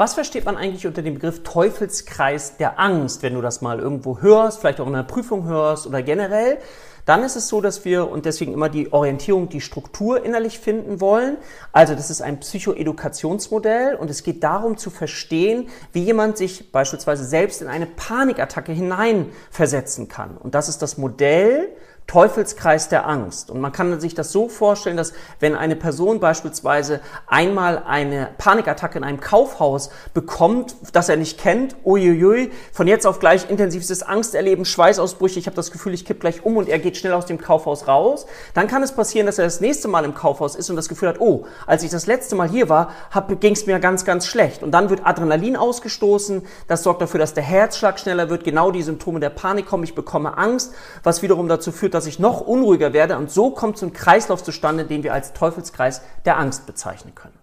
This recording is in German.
Was versteht man eigentlich unter dem Begriff Teufelskreis der Angst, wenn du das mal irgendwo hörst, vielleicht auch in einer Prüfung hörst oder generell? Dann ist es so, dass wir und deswegen immer die Orientierung, die Struktur innerlich finden wollen. Also das ist ein Psychoedukationsmodell und es geht darum zu verstehen, wie jemand sich beispielsweise selbst in eine Panikattacke hineinversetzen kann. Und das ist das Modell Teufelskreis der Angst. Und man kann sich das so vorstellen, dass wenn eine Person beispielsweise einmal eine Panikattacke in einem Kaufhaus bekommt, das er nicht kennt, uiuiui, von jetzt auf gleich intensivstes Angsterleben, Schweißausbrüche, ich habe das Gefühl, ich kipp gleich um und er geht schnell aus dem Kaufhaus raus, dann kann es passieren, dass er das nächste Mal im Kaufhaus ist und das Gefühl hat, oh, als ich das letzte Mal hier war, ging es mir ganz, ganz schlecht. Und dann wird Adrenalin ausgestoßen, das sorgt dafür, dass der Herzschlag schneller wird, genau die Symptome der Panik kommen, ich bekomme Angst, was wiederum dazu führt, dass ich noch unruhiger werde und so kommt so ein Kreislauf zustande, den wir als Teufelskreis der Angst bezeichnen können.